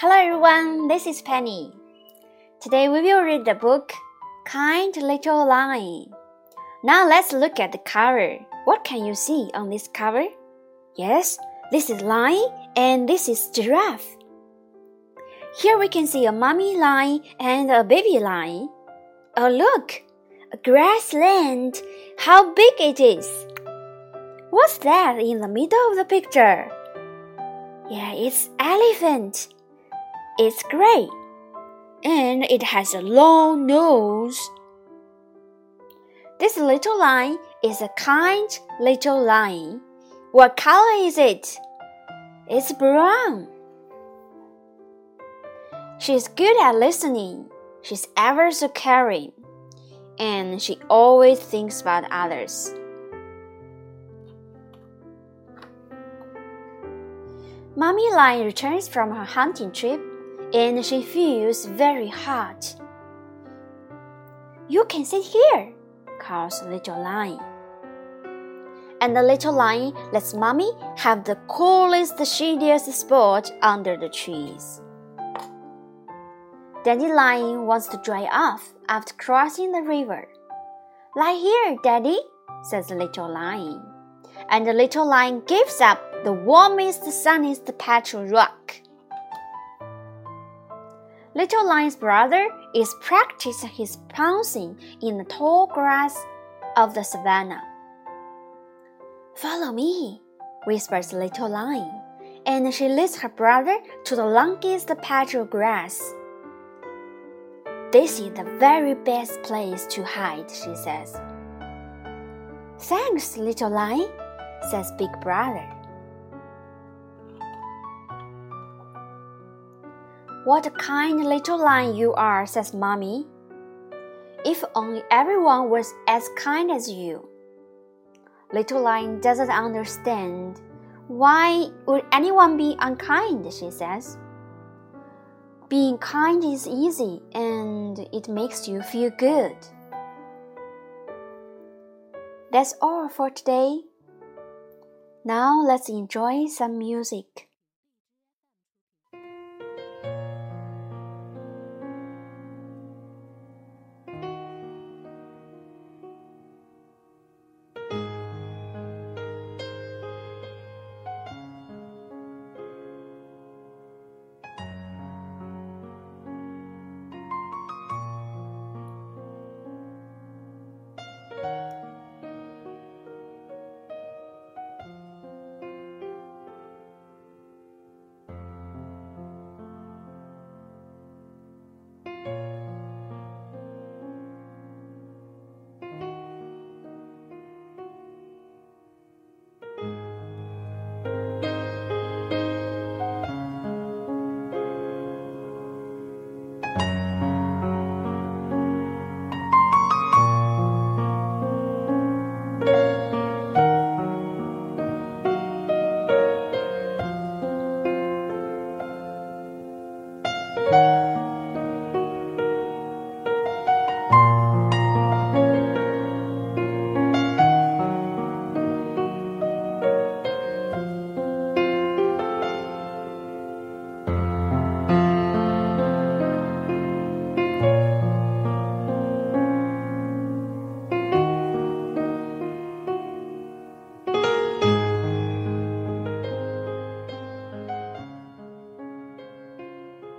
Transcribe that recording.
Hello everyone, this is Penny. Today we will read the book Kind Little Lion. Now let's look at the cover. What can you see on this cover? Yes, this is lion and this is giraffe. Here we can see a mommy lion and a baby lion. Oh look, a grassland. How big it is. What's that in the middle of the picture? Yeah, it's elephant. It's gray. And it has a long nose. This little lion is a kind little lion. What color is it? It's brown. She's good at listening. She's ever so caring. And she always thinks about others. Mommy Lion returns from her hunting trip and she feels very hot. You can sit here, calls the Little Lion. And the little lion lets Mommy have the coolest, shadiest spot under the trees. Daddy Lion wants to dry off after crossing the river. Lie here, Daddy, says the little lion. And the little lion gives up the warmest, sunniest patch of rock. Little Lion's brother is practicing his pouncing in the tall grass of the savannah. Follow me, whispers Little Lion, and she leads her brother to the longest patch of grass. This is the very best place to hide, she says. Thanks, Little Lion, says Big Brother. What a kind little lion you are, says Mommy. If only everyone was as kind as you. Little Lion doesn't understand. Why would anyone be unkind? she says. Being kind is easy and it makes you feel good. That's all for today. Now let's enjoy some music.